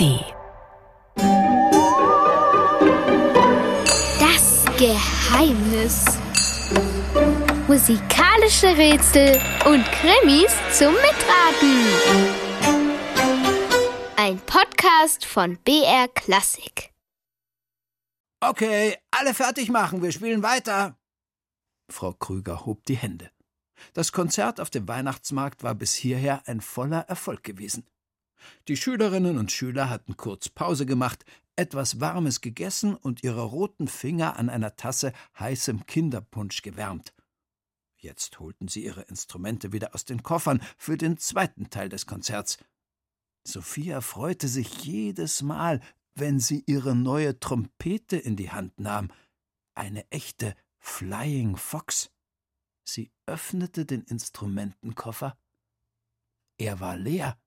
ARD. Das Geheimnis. Musikalische Rätsel und Krimis zum Mitraten. Ein Podcast von BR Klassik. Okay, alle fertig machen, wir spielen weiter. Frau Krüger hob die Hände. Das Konzert auf dem Weihnachtsmarkt war bis hierher ein voller Erfolg gewesen. Die Schülerinnen und Schüler hatten kurz Pause gemacht, etwas Warmes gegessen und ihre roten Finger an einer Tasse heißem Kinderpunsch gewärmt. Jetzt holten sie ihre Instrumente wieder aus den Koffern für den zweiten Teil des Konzerts. Sophia freute sich jedes Mal, wenn sie ihre neue Trompete in die Hand nahm, eine echte Flying Fox. Sie öffnete den Instrumentenkoffer. Er war leer.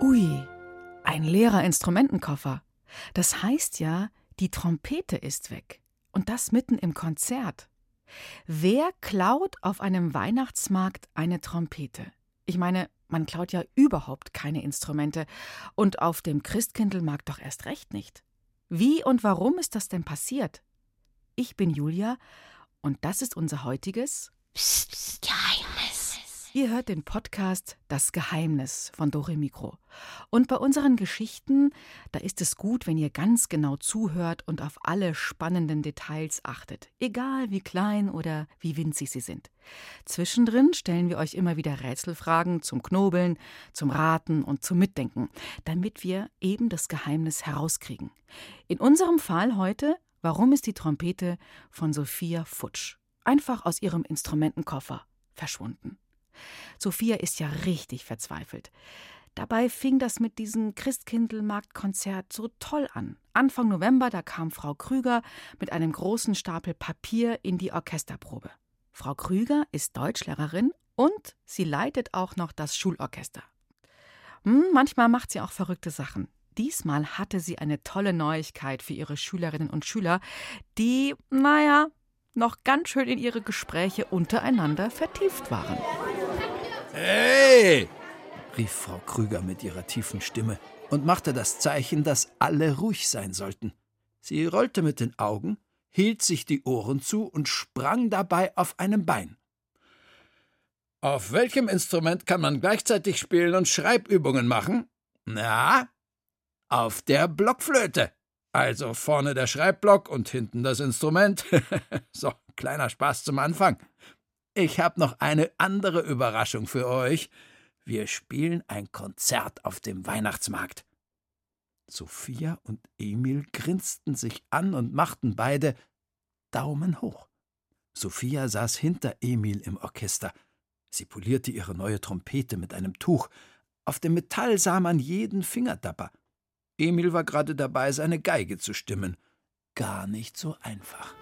Ui, ein leerer Instrumentenkoffer. Das heißt ja, die Trompete ist weg. Und das mitten im Konzert. Wer klaut auf einem Weihnachtsmarkt eine Trompete? Ich meine, man klaut ja überhaupt keine Instrumente. Und auf dem Christkindlmarkt doch erst recht nicht. Wie und warum ist das denn passiert? Ich bin Julia und das ist unser heutiges Psst, Geheimnis. Ihr hört den Podcast Das Geheimnis von Dore Mikro. Und bei unseren Geschichten, da ist es gut, wenn ihr ganz genau zuhört und auf alle spannenden Details achtet, egal wie klein oder wie winzig sie sind. Zwischendrin stellen wir euch immer wieder Rätselfragen zum Knobeln, zum Raten und zum Mitdenken, damit wir eben das Geheimnis herauskriegen. In unserem Fall heute, warum ist die Trompete von Sophia Futsch einfach aus ihrem Instrumentenkoffer verschwunden? Sophia ist ja richtig verzweifelt. Dabei fing das mit diesem Christkindlmarktkonzert so toll an. Anfang November, da kam Frau Krüger mit einem großen Stapel Papier in die Orchesterprobe. Frau Krüger ist Deutschlehrerin und sie leitet auch noch das Schulorchester. Hm, manchmal macht sie auch verrückte Sachen. Diesmal hatte sie eine tolle Neuigkeit für ihre Schülerinnen und Schüler, die, naja, noch ganz schön in ihre Gespräche untereinander vertieft waren. Hey! rief Frau Krüger mit ihrer tiefen Stimme und machte das Zeichen, dass alle ruhig sein sollten. Sie rollte mit den Augen, hielt sich die Ohren zu und sprang dabei auf einem Bein. Auf welchem Instrument kann man gleichzeitig spielen und Schreibübungen machen? Na, auf der Blockflöte. Also vorne der Schreibblock und hinten das Instrument. so, kleiner Spaß zum Anfang. Ich habe noch eine andere Überraschung für euch. Wir spielen ein Konzert auf dem Weihnachtsmarkt. Sophia und Emil grinsten sich an und machten beide Daumen hoch. Sophia saß hinter Emil im Orchester. Sie polierte ihre neue Trompete mit einem Tuch. Auf dem Metall sah man jeden Fingertapper. Emil war gerade dabei, seine Geige zu stimmen. Gar nicht so einfach.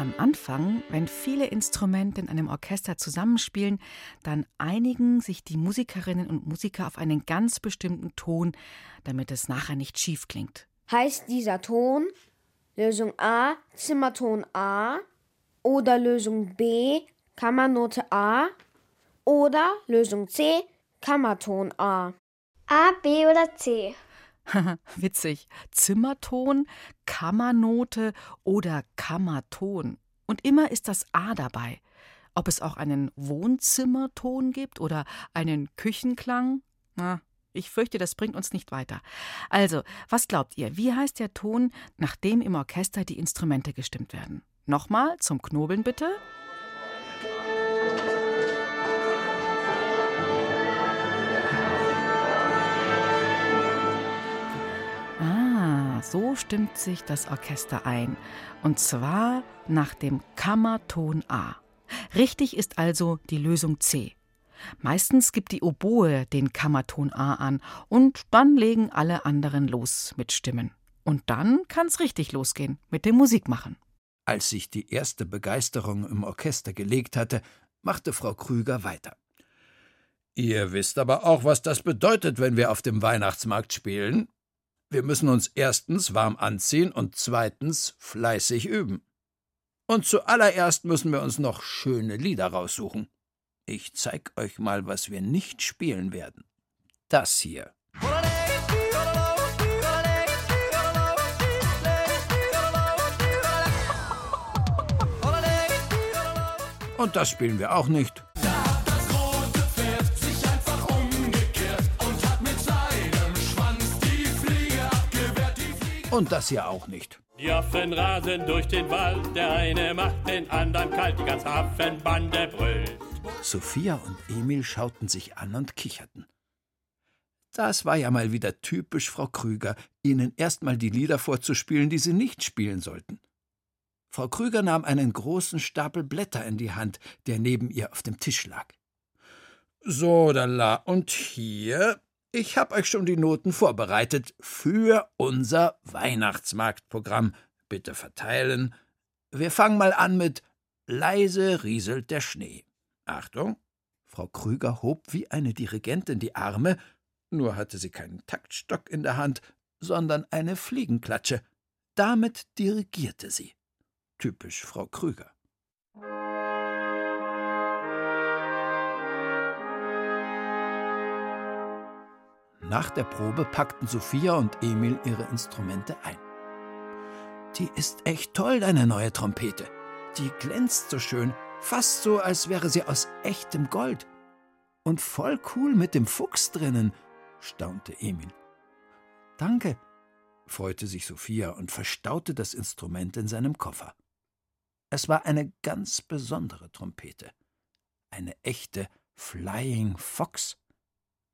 Am Anfang, wenn viele Instrumente in einem Orchester zusammenspielen, dann einigen sich die Musikerinnen und Musiker auf einen ganz bestimmten Ton, damit es nachher nicht schief klingt. Heißt dieser Ton Lösung A Zimmerton A oder Lösung B Kammernote A oder Lösung C Kammerton A? A, B oder C? Witzig. Zimmerton, Kammernote oder Kammerton. Und immer ist das A dabei. Ob es auch einen Wohnzimmerton gibt oder einen Küchenklang? Na, ich fürchte, das bringt uns nicht weiter. Also, was glaubt ihr? Wie heißt der Ton, nachdem im Orchester die Instrumente gestimmt werden? Nochmal zum Knobeln bitte. So stimmt sich das Orchester ein. Und zwar nach dem Kammerton A. Richtig ist also die Lösung C. Meistens gibt die Oboe den Kammerton A an und dann legen alle anderen los mit Stimmen. Und dann kann's richtig losgehen mit dem Musikmachen. Als sich die erste Begeisterung im Orchester gelegt hatte, machte Frau Krüger weiter. Ihr wisst aber auch, was das bedeutet, wenn wir auf dem Weihnachtsmarkt spielen. Wir müssen uns erstens warm anziehen und zweitens fleißig üben. Und zuallererst müssen wir uns noch schöne Lieder raussuchen. Ich zeig euch mal, was wir nicht spielen werden. Das hier. Und das spielen wir auch nicht. Und das hier auch nicht. Die Affen rasen durch den Wald, der eine macht den anderen kalt, die ganze Affenbande brüllt. Sophia und Emil schauten sich an und kicherten. Das war ja mal wieder typisch Frau Krüger, ihnen erst mal die Lieder vorzuspielen, die sie nicht spielen sollten. Frau Krüger nahm einen großen Stapel Blätter in die Hand, der neben ihr auf dem Tisch lag. So, Dalla, und hier ich habe euch schon die Noten vorbereitet für unser Weihnachtsmarktprogramm. Bitte verteilen. Wir fangen mal an mit Leise rieselt der Schnee. Achtung! Frau Krüger hob wie eine Dirigentin die Arme, nur hatte sie keinen Taktstock in der Hand, sondern eine Fliegenklatsche. Damit dirigierte sie. Typisch Frau Krüger. Nach der Probe packten Sophia und Emil ihre Instrumente ein. Die ist echt toll, deine neue Trompete. Die glänzt so schön, fast so, als wäre sie aus echtem Gold. Und voll cool mit dem Fuchs drinnen, staunte Emil. Danke, freute sich Sophia und verstaute das Instrument in seinem Koffer. Es war eine ganz besondere Trompete. Eine echte Flying Fox.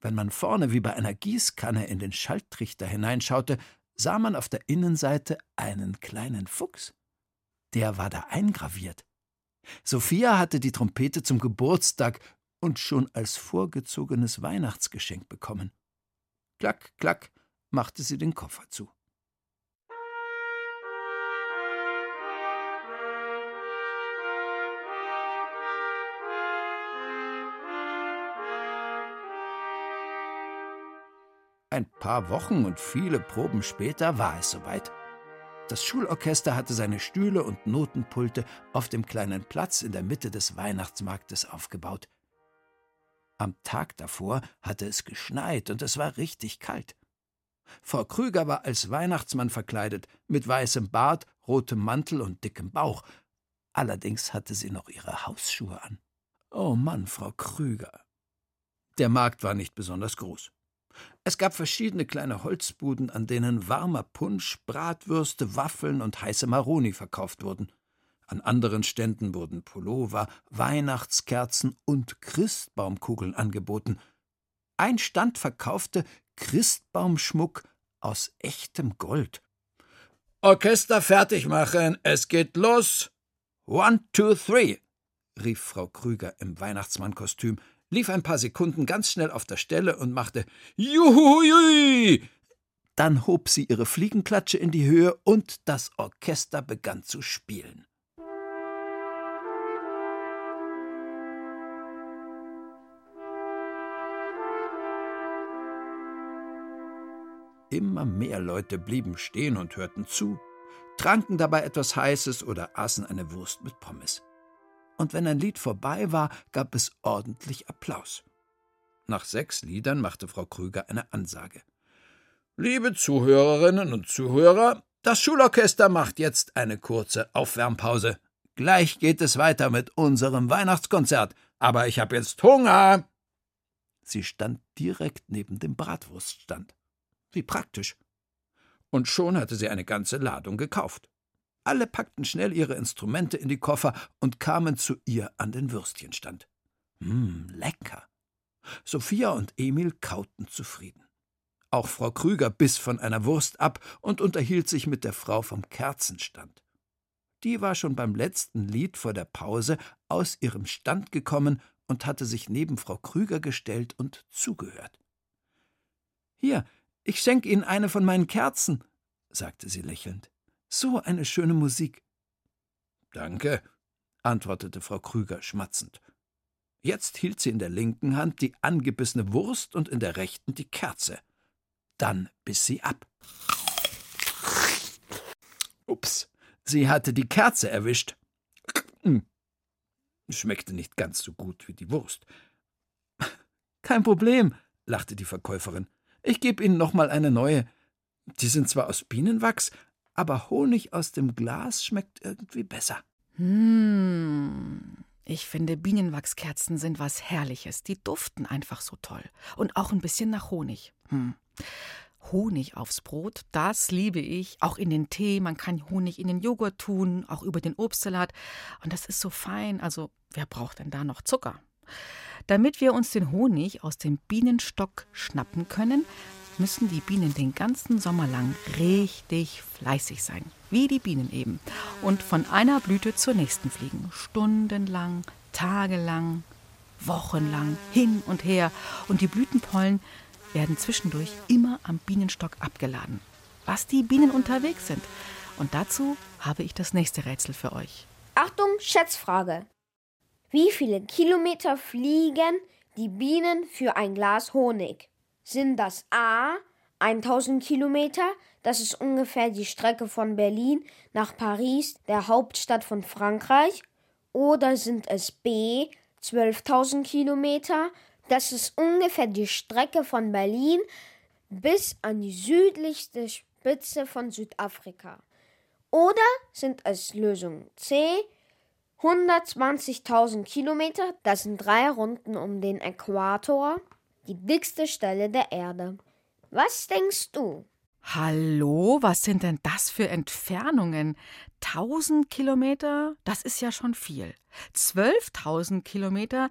Wenn man vorne wie bei einer Gießkanne in den Schalttrichter hineinschaute, sah man auf der Innenseite einen kleinen Fuchs. Der war da eingraviert. Sophia hatte die Trompete zum Geburtstag und schon als vorgezogenes Weihnachtsgeschenk bekommen. Klack, klack, machte sie den Koffer zu. Ein paar Wochen und viele Proben später war es soweit. Das Schulorchester hatte seine Stühle und Notenpulte auf dem kleinen Platz in der Mitte des Weihnachtsmarktes aufgebaut. Am Tag davor hatte es geschneit und es war richtig kalt. Frau Krüger war als Weihnachtsmann verkleidet, mit weißem Bart, rotem Mantel und dickem Bauch. Allerdings hatte sie noch ihre Hausschuhe an. Oh Mann, Frau Krüger. Der Markt war nicht besonders groß. Es gab verschiedene kleine Holzbuden, an denen warmer Punsch, Bratwürste, Waffeln und heiße Maroni verkauft wurden. An anderen Ständen wurden Pullover, Weihnachtskerzen und Christbaumkugeln angeboten. Ein Stand verkaufte Christbaumschmuck aus echtem Gold. Orchester fertig machen, es geht los. One, two, three, rief Frau Krüger im Weihnachtsmannkostüm, lief ein paar Sekunden ganz schnell auf der Stelle und machte Juhui! Dann hob sie ihre Fliegenklatsche in die Höhe und das Orchester begann zu spielen. Immer mehr Leute blieben stehen und hörten zu, tranken dabei etwas Heißes oder aßen eine Wurst mit Pommes und wenn ein Lied vorbei war, gab es ordentlich Applaus. Nach sechs Liedern machte Frau Krüger eine Ansage. Liebe Zuhörerinnen und Zuhörer, das Schulorchester macht jetzt eine kurze Aufwärmpause. Gleich geht es weiter mit unserem Weihnachtskonzert, aber ich habe jetzt Hunger. Sie stand direkt neben dem Bratwurststand. Wie praktisch. Und schon hatte sie eine ganze Ladung gekauft. Alle packten schnell ihre Instrumente in die Koffer und kamen zu ihr an den Würstchenstand. Mmm, lecker. Sophia und Emil kauten zufrieden. Auch Frau Krüger biss von einer Wurst ab und unterhielt sich mit der Frau vom Kerzenstand. Die war schon beim letzten Lied vor der Pause aus ihrem Stand gekommen und hatte sich neben Frau Krüger gestellt und zugehört. Hier, ich schenk Ihnen eine von meinen Kerzen, sagte sie lächelnd. So eine schöne Musik. Danke, antwortete Frau Krüger schmatzend. Jetzt hielt sie in der linken Hand die angebissene Wurst und in der rechten die Kerze. Dann biss sie ab. Ups, sie hatte die Kerze erwischt. Hm. Schmeckte nicht ganz so gut wie die Wurst. Kein Problem, lachte die Verkäuferin. Ich gebe Ihnen noch mal eine neue. Die sind zwar aus Bienenwachs, aber Honig aus dem Glas schmeckt irgendwie besser. Hm. Ich finde, Bienenwachskerzen sind was Herrliches. Die duften einfach so toll. Und auch ein bisschen nach Honig. Hm. Honig aufs Brot, das liebe ich. Auch in den Tee, man kann Honig in den Joghurt tun, auch über den Obstsalat. Und das ist so fein. Also, wer braucht denn da noch Zucker? Damit wir uns den Honig aus dem Bienenstock schnappen können, müssen die Bienen den ganzen Sommer lang richtig fleißig sein. Wie die Bienen eben. Und von einer Blüte zur nächsten fliegen. Stundenlang, tagelang, wochenlang, hin und her. Und die Blütenpollen werden zwischendurch immer am Bienenstock abgeladen. Was die Bienen unterwegs sind. Und dazu habe ich das nächste Rätsel für euch. Achtung, Schätzfrage. Wie viele Kilometer fliegen die Bienen für ein Glas Honig? Sind das A 1000 Kilometer, das ist ungefähr die Strecke von Berlin nach Paris, der Hauptstadt von Frankreich, oder sind es B 12.000 Kilometer, das ist ungefähr die Strecke von Berlin bis an die südlichste Spitze von Südafrika. Oder sind es Lösung C 120.000 Kilometer, das sind drei Runden um den Äquator, die dickste Stelle der Erde. Was denkst du? Hallo, was sind denn das für Entfernungen? 1000 Kilometer, das ist ja schon viel. 12.000 Kilometer,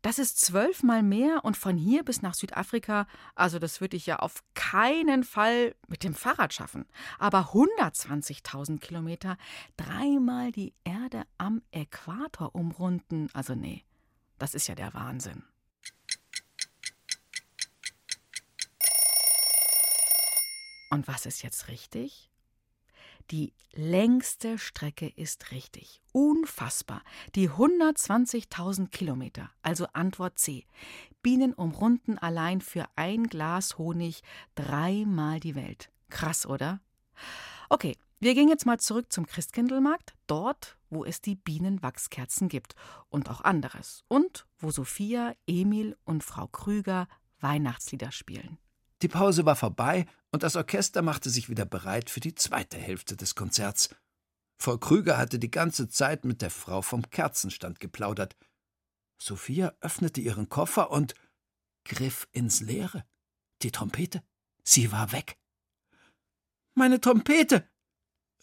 das ist zwölfmal mehr und von hier bis nach Südafrika, also das würde ich ja auf keinen Fall mit dem Fahrrad schaffen. Aber 120.000 Kilometer, dreimal die Erde am Äquator umrunden, also nee, das ist ja der Wahnsinn. Und was ist jetzt richtig? Die längste Strecke ist richtig. Unfassbar. Die 120.000 Kilometer. Also Antwort C. Bienen umrunden allein für ein Glas Honig dreimal die Welt. Krass, oder? Okay, wir gehen jetzt mal zurück zum Christkindlmarkt, dort, wo es die Bienenwachskerzen gibt und auch anderes. Und wo Sophia, Emil und Frau Krüger Weihnachtslieder spielen. Die Pause war vorbei und das Orchester machte sich wieder bereit für die zweite Hälfte des Konzerts. Frau Krüger hatte die ganze Zeit mit der Frau vom Kerzenstand geplaudert. Sophia öffnete ihren Koffer und griff ins Leere. Die Trompete. Sie war weg. Meine Trompete.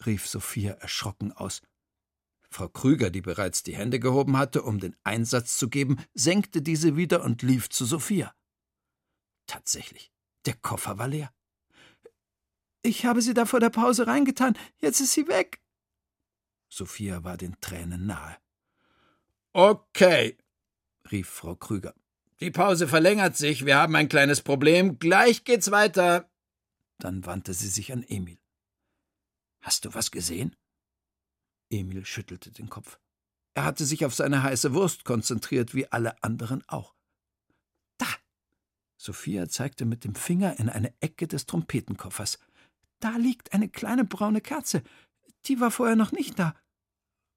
rief Sophia erschrocken aus. Frau Krüger, die bereits die Hände gehoben hatte, um den Einsatz zu geben, senkte diese wieder und lief zu Sophia. Tatsächlich, der Koffer war leer. Ich habe sie da vor der Pause reingetan. Jetzt ist sie weg. Sophia war den Tränen nahe. Okay, rief Frau Krüger. Die Pause verlängert sich. Wir haben ein kleines Problem. Gleich geht's weiter. Dann wandte sie sich an Emil. Hast du was gesehen? Emil schüttelte den Kopf. Er hatte sich auf seine heiße Wurst konzentriert, wie alle anderen auch. Sophia zeigte mit dem Finger in eine Ecke des Trompetenkoffers. Da liegt eine kleine braune Kerze. Die war vorher noch nicht da.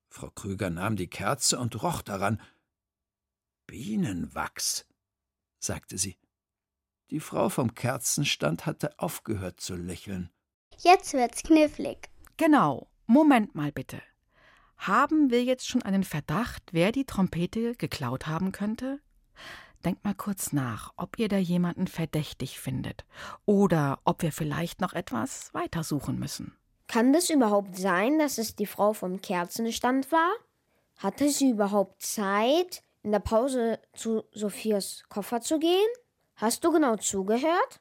Frau Krüger nahm die Kerze und roch daran. Bienenwachs, sagte sie. Die Frau vom Kerzenstand hatte aufgehört zu lächeln. Jetzt wird's knifflig. Genau. Moment mal bitte. Haben wir jetzt schon einen Verdacht, wer die Trompete geklaut haben könnte? Denkt mal kurz nach, ob ihr da jemanden verdächtig findet oder ob wir vielleicht noch etwas weitersuchen müssen. Kann das überhaupt sein, dass es die Frau vom Kerzenstand war? Hatte sie überhaupt Zeit, in der Pause zu Sophias Koffer zu gehen? Hast du genau zugehört?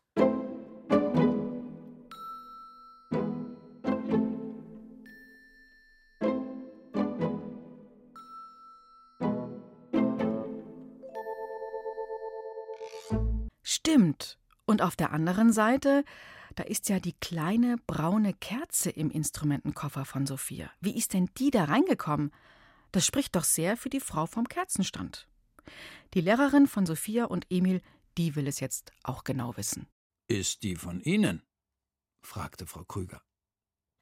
Und auf der anderen Seite, da ist ja die kleine braune Kerze im Instrumentenkoffer von Sophia. Wie ist denn die da reingekommen? Das spricht doch sehr für die Frau vom Kerzenstand. Die Lehrerin von Sophia und Emil, die will es jetzt auch genau wissen. Ist die von Ihnen? fragte Frau Krüger.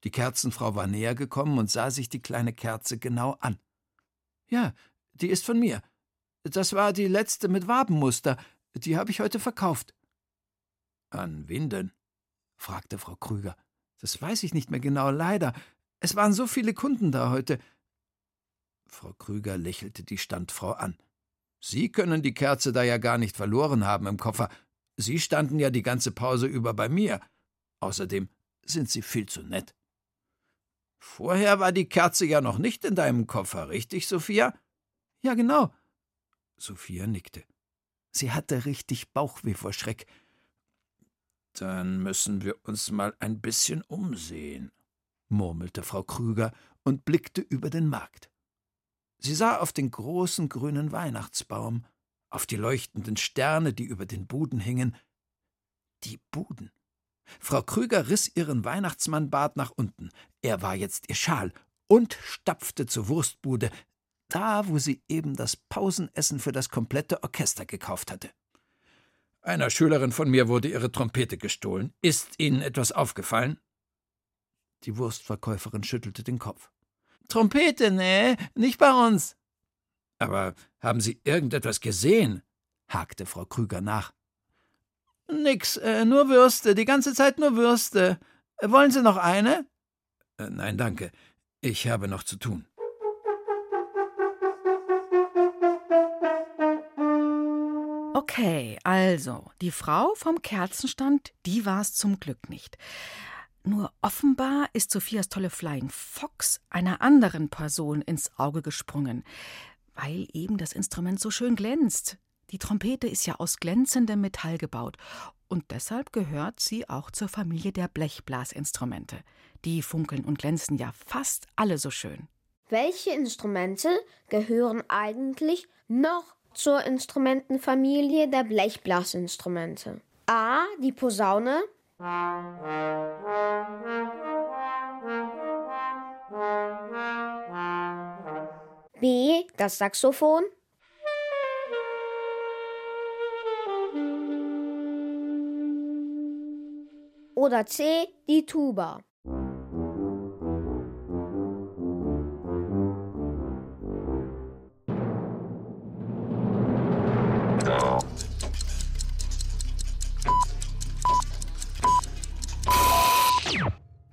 Die Kerzenfrau war näher gekommen und sah sich die kleine Kerze genau an. Ja, die ist von mir. Das war die letzte mit Wabenmuster. Die habe ich heute verkauft. An wen denn? fragte Frau Krüger. Das weiß ich nicht mehr genau, leider. Es waren so viele Kunden da heute. Frau Krüger lächelte die Standfrau an. Sie können die Kerze da ja gar nicht verloren haben im Koffer. Sie standen ja die ganze Pause über bei mir. Außerdem sind Sie viel zu nett. Vorher war die Kerze ja noch nicht in deinem Koffer, richtig, Sophia? Ja, genau. Sophia nickte. Sie hatte richtig Bauchweh vor Schreck. Dann müssen wir uns mal ein bisschen umsehen, murmelte Frau Krüger und blickte über den Markt. Sie sah auf den großen grünen Weihnachtsbaum, auf die leuchtenden Sterne, die über den Buden hingen. Die Buden. Frau Krüger riss ihren Weihnachtsmannbart nach unten. Er war jetzt ihr Schal und stapfte zur Wurstbude, da, wo sie eben das Pausenessen für das komplette Orchester gekauft hatte. Einer Schülerin von mir wurde ihre Trompete gestohlen. Ist Ihnen etwas aufgefallen? Die Wurstverkäuferin schüttelte den Kopf. Trompete, nee, nicht bei uns. Aber haben Sie irgendetwas gesehen? hakte Frau Krüger nach. Nix, äh, nur Würste, die ganze Zeit nur Würste. Wollen Sie noch eine? Äh, nein, danke. Ich habe noch zu tun. Okay, also, die Frau vom Kerzenstand, die war es zum Glück nicht. Nur offenbar ist Sophias tolle Flying Fox einer anderen Person ins Auge gesprungen, weil eben das Instrument so schön glänzt. Die Trompete ist ja aus glänzendem Metall gebaut und deshalb gehört sie auch zur Familie der Blechblasinstrumente. Die funkeln und glänzen ja fast alle so schön. Welche Instrumente gehören eigentlich noch zur Instrumentenfamilie der Blechblasinstrumente? A. Die Posaune. B. Das Saxophon. Oder C. Die Tuba.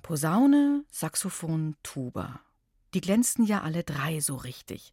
Posaune, Saxophon, Tuba. Die glänzten ja alle drei so richtig.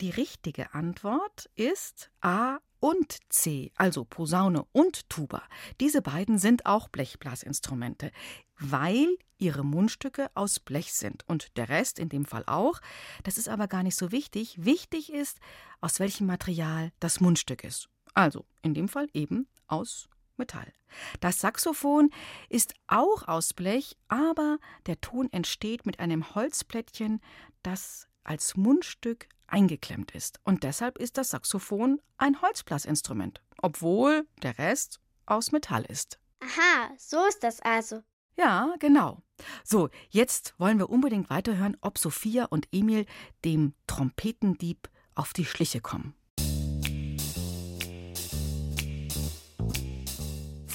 Die richtige Antwort ist A und C, also Posaune und Tuba. Diese beiden sind auch Blechblasinstrumente, weil ihre Mundstücke aus Blech sind und der Rest in dem Fall auch. Das ist aber gar nicht so wichtig. Wichtig ist, aus welchem Material das Mundstück ist. Also in dem Fall eben aus Metall. Das Saxophon ist auch aus Blech, aber der Ton entsteht mit einem Holzplättchen, das als Mundstück eingeklemmt ist. Und deshalb ist das Saxophon ein Holzblasinstrument, obwohl der Rest aus Metall ist. Aha, so ist das also. Ja, genau. So, jetzt wollen wir unbedingt weiterhören, ob Sophia und Emil dem Trompetendieb auf die Schliche kommen.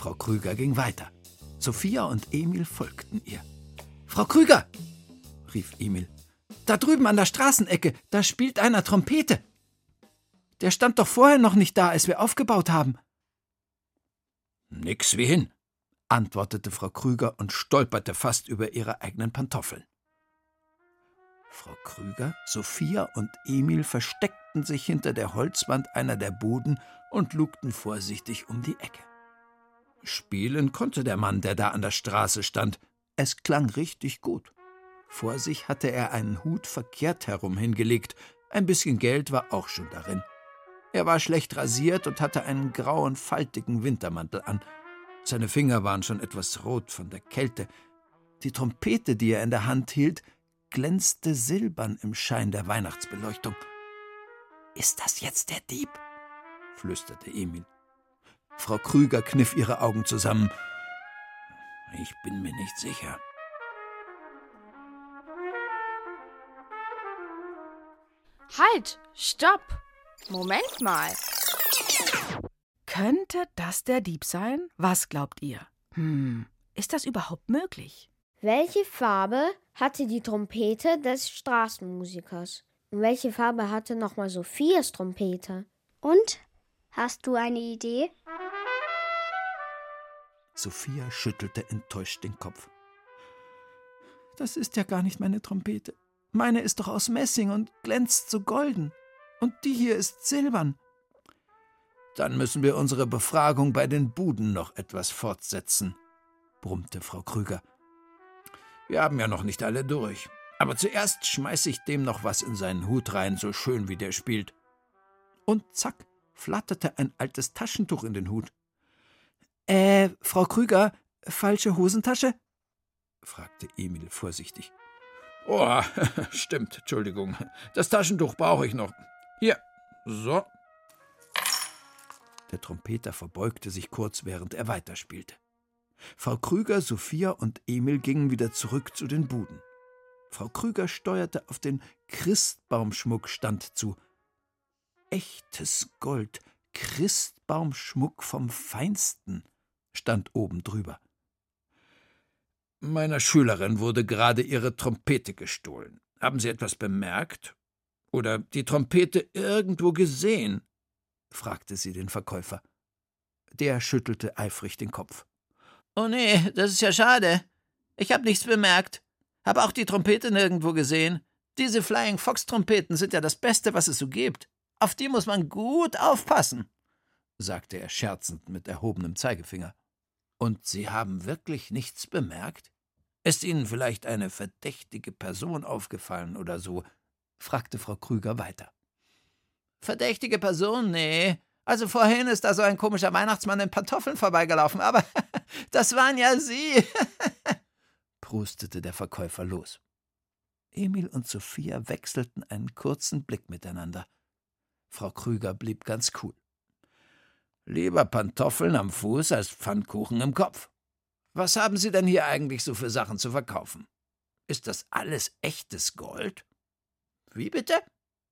Frau Krüger ging weiter. Sophia und Emil folgten ihr. Frau Krüger, rief Emil, da drüben an der Straßenecke, da spielt einer Trompete. Der stand doch vorher noch nicht da, als wir aufgebaut haben. Nix wie hin, antwortete Frau Krüger und stolperte fast über ihre eigenen Pantoffeln. Frau Krüger, Sophia und Emil versteckten sich hinter der Holzwand einer der Buden und lugten vorsichtig um die Ecke. Spielen konnte der Mann, der da an der Straße stand. Es klang richtig gut. Vor sich hatte er einen Hut verkehrt herum hingelegt. Ein bisschen Geld war auch schon darin. Er war schlecht rasiert und hatte einen grauen, faltigen Wintermantel an. Seine Finger waren schon etwas rot von der Kälte. Die Trompete, die er in der Hand hielt, glänzte silbern im Schein der Weihnachtsbeleuchtung. Ist das jetzt der Dieb? flüsterte Emil. Frau Krüger kniff ihre Augen zusammen. Ich bin mir nicht sicher. Halt! Stopp! Moment mal. Könnte das der Dieb sein? Was glaubt ihr? Hm, ist das überhaupt möglich? Welche Farbe hatte die Trompete des Straßenmusikers? Und welche Farbe hatte nochmal Sophias Trompete? Und? Hast du eine Idee? Sophia schüttelte enttäuscht den Kopf. Das ist ja gar nicht meine Trompete. Meine ist doch aus Messing und glänzt so golden. Und die hier ist silbern. Dann müssen wir unsere Befragung bei den Buden noch etwas fortsetzen, brummte Frau Krüger. Wir haben ja noch nicht alle durch. Aber zuerst schmeiß ich dem noch was in seinen Hut rein, so schön wie der spielt. Und zack, flatterte ein altes Taschentuch in den Hut. Äh, Frau Krüger, falsche Hosentasche? fragte Emil vorsichtig. Oh, stimmt, Entschuldigung. Das Taschentuch brauche ich noch. Hier, so. Der Trompeter verbeugte sich kurz, während er weiterspielte. Frau Krüger, Sophia und Emil gingen wieder zurück zu den Buden. Frau Krüger steuerte auf den Christbaumschmuckstand zu. Echtes Gold, Christbaumschmuck vom Feinsten, stand oben drüber. Meiner Schülerin wurde gerade ihre Trompete gestohlen. Haben Sie etwas bemerkt? Oder die Trompete irgendwo gesehen? fragte sie den Verkäufer. Der schüttelte eifrig den Kopf. Oh nee, das ist ja schade. Ich hab nichts bemerkt. Hab auch die Trompete nirgendwo gesehen. Diese Flying Fox Trompeten sind ja das Beste, was es so gibt. Auf die muss man gut aufpassen, sagte er scherzend mit erhobenem Zeigefinger. Und Sie haben wirklich nichts bemerkt? Ist Ihnen vielleicht eine verdächtige Person aufgefallen oder so? fragte Frau Krüger weiter. Verdächtige Person? Nee. Also vorhin ist da so ein komischer Weihnachtsmann in Pantoffeln vorbeigelaufen, aber das waren ja Sie, prustete der Verkäufer los. Emil und Sophia wechselten einen kurzen Blick miteinander. Frau Krüger blieb ganz cool. Lieber Pantoffeln am Fuß als Pfannkuchen im Kopf. Was haben Sie denn hier eigentlich so für Sachen zu verkaufen? Ist das alles echtes Gold? Wie bitte?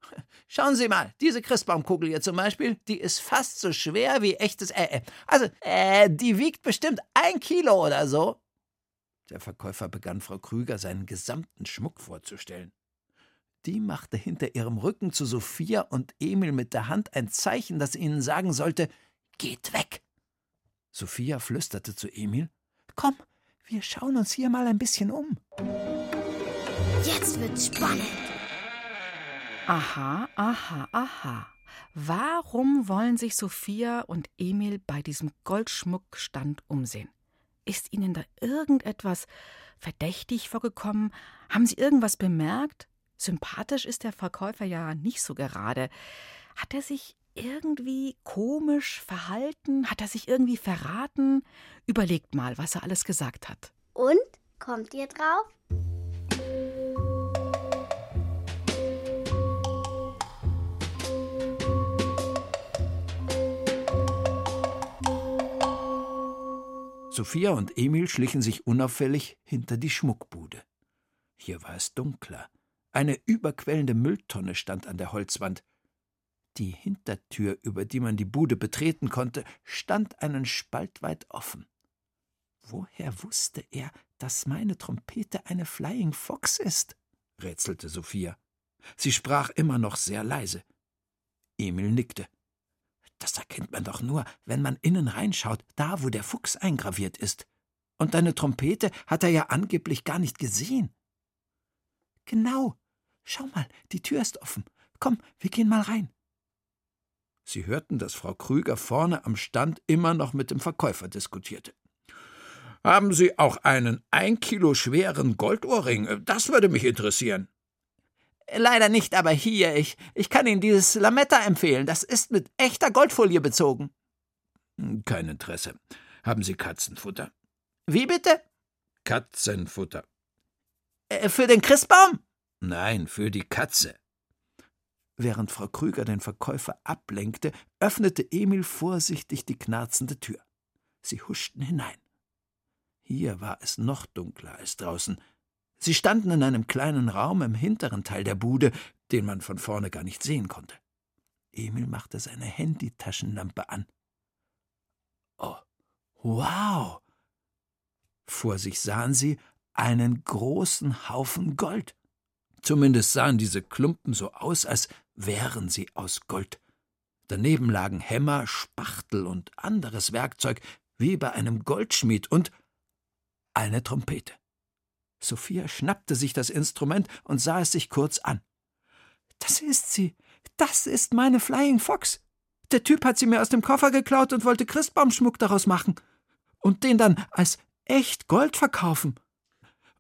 Schauen Sie mal, diese Christbaumkugel hier zum Beispiel, die ist fast so schwer wie echtes. Äh, äh, also, äh, die wiegt bestimmt ein Kilo oder so. Der Verkäufer begann Frau Krüger seinen gesamten Schmuck vorzustellen. Die machte hinter ihrem Rücken zu Sophia und Emil mit der Hand ein Zeichen, das ihnen sagen sollte: Geht weg! Sophia flüsterte zu Emil: Komm, wir schauen uns hier mal ein bisschen um. Jetzt wird's spannend. Aha, aha, aha. Warum wollen sich Sophia und Emil bei diesem Goldschmuckstand umsehen? Ist Ihnen da irgendetwas verdächtig vorgekommen? Haben Sie irgendwas bemerkt? Sympathisch ist der Verkäufer ja nicht so gerade. Hat er sich irgendwie komisch verhalten? Hat er sich irgendwie verraten? Überlegt mal, was er alles gesagt hat. Und? Kommt ihr drauf? Sophia und Emil schlichen sich unauffällig hinter die Schmuckbude. Hier war es dunkler. Eine überquellende Mülltonne stand an der Holzwand. Die Hintertür, über die man die Bude betreten konnte, stand einen Spalt weit offen. Woher wusste er, dass meine Trompete eine Flying Fox ist? rätselte Sophia. Sie sprach immer noch sehr leise. Emil nickte. Das erkennt man doch nur, wenn man innen reinschaut, da wo der Fuchs eingraviert ist. Und deine Trompete hat er ja angeblich gar nicht gesehen. Genau. Schau mal, die Tür ist offen. Komm, wir gehen mal rein. Sie hörten, dass Frau Krüger vorne am Stand immer noch mit dem Verkäufer diskutierte. Haben Sie auch einen ein Kilo schweren Goldohrring? Das würde mich interessieren. Leider nicht, aber hier, ich, ich kann Ihnen dieses Lametta empfehlen. Das ist mit echter Goldfolie bezogen. Hm, kein Interesse. Haben Sie Katzenfutter? Wie bitte? Katzenfutter. Äh, für den Christbaum? Nein, für die Katze. Während Frau Krüger den Verkäufer ablenkte, öffnete Emil vorsichtig die knarzende Tür. Sie huschten hinein. Hier war es noch dunkler als draußen. Sie standen in einem kleinen Raum im hinteren Teil der Bude, den man von vorne gar nicht sehen konnte. Emil machte seine Handytaschenlampe an. Oh, wow! Vor sich sahen sie einen großen Haufen Gold. Zumindest sahen diese Klumpen so aus, als wären sie aus Gold. Daneben lagen Hämmer, Spachtel und anderes Werkzeug, wie bei einem Goldschmied, und eine Trompete. Sophia schnappte sich das Instrument und sah es sich kurz an. Das ist sie. Das ist meine Flying Fox. Der Typ hat sie mir aus dem Koffer geklaut und wollte Christbaumschmuck daraus machen. Und den dann als echt Gold verkaufen.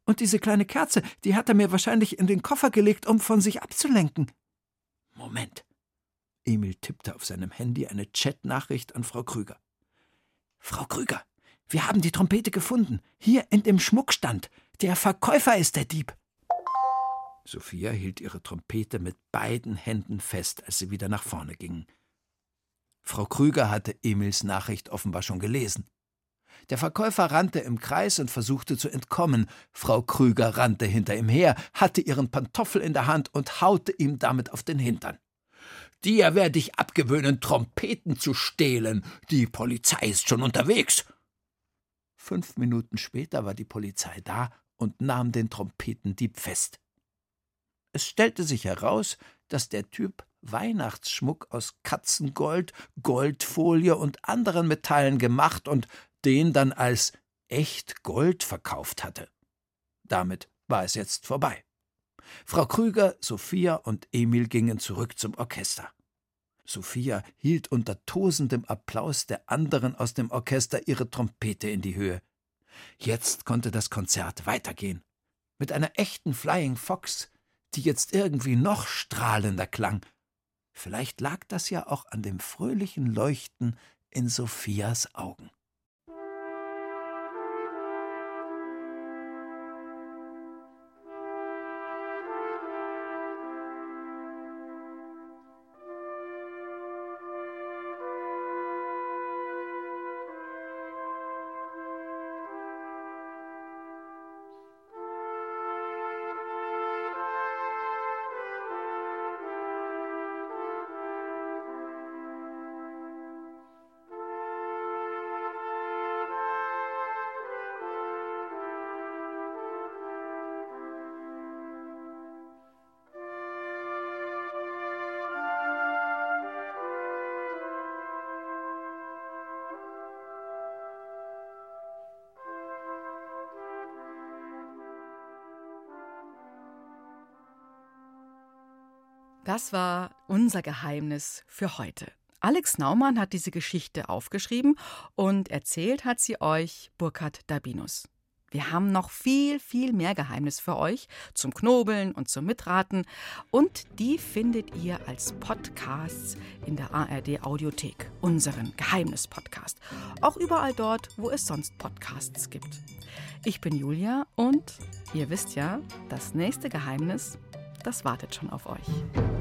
Und diese kleine Kerze, die hat er mir wahrscheinlich in den Koffer gelegt, um von sich abzulenken. Moment. Emil tippte auf seinem Handy eine Chatnachricht an Frau Krüger. Frau Krüger, wir haben die Trompete gefunden. Hier in dem Schmuckstand. Der Verkäufer ist der Dieb. Sophia hielt ihre Trompete mit beiden Händen fest, als sie wieder nach vorne gingen. Frau Krüger hatte Emils Nachricht offenbar schon gelesen. Der Verkäufer rannte im Kreis und versuchte zu entkommen. Frau Krüger rannte hinter ihm her, hatte ihren Pantoffel in der Hand und haute ihm damit auf den Hintern. Dir werde ich abgewöhnen, Trompeten zu stehlen. Die Polizei ist schon unterwegs. Fünf Minuten später war die Polizei da und nahm den Trompetendieb fest. Es stellte sich heraus, dass der Typ Weihnachtsschmuck aus Katzengold, Goldfolie und anderen Metallen gemacht und den dann als echt Gold verkauft hatte. Damit war es jetzt vorbei. Frau Krüger, Sophia und Emil gingen zurück zum Orchester. Sophia hielt unter tosendem Applaus der anderen aus dem Orchester ihre Trompete in die Höhe. Jetzt konnte das Konzert weitergehen. Mit einer echten Flying Fox, die jetzt irgendwie noch strahlender klang. Vielleicht lag das ja auch an dem fröhlichen Leuchten in Sophias Augen. Das war unser Geheimnis für heute. Alex Naumann hat diese Geschichte aufgeschrieben und erzählt hat sie euch Burkhard Dabinus. Wir haben noch viel, viel mehr Geheimnis für euch zum Knobeln und zum Mitraten und die findet ihr als Podcasts in der ARD Audiothek, unseren Geheimnis-Podcast. Auch überall dort, wo es sonst Podcasts gibt. Ich bin Julia und ihr wisst ja, das nächste Geheimnis das wartet schon auf euch.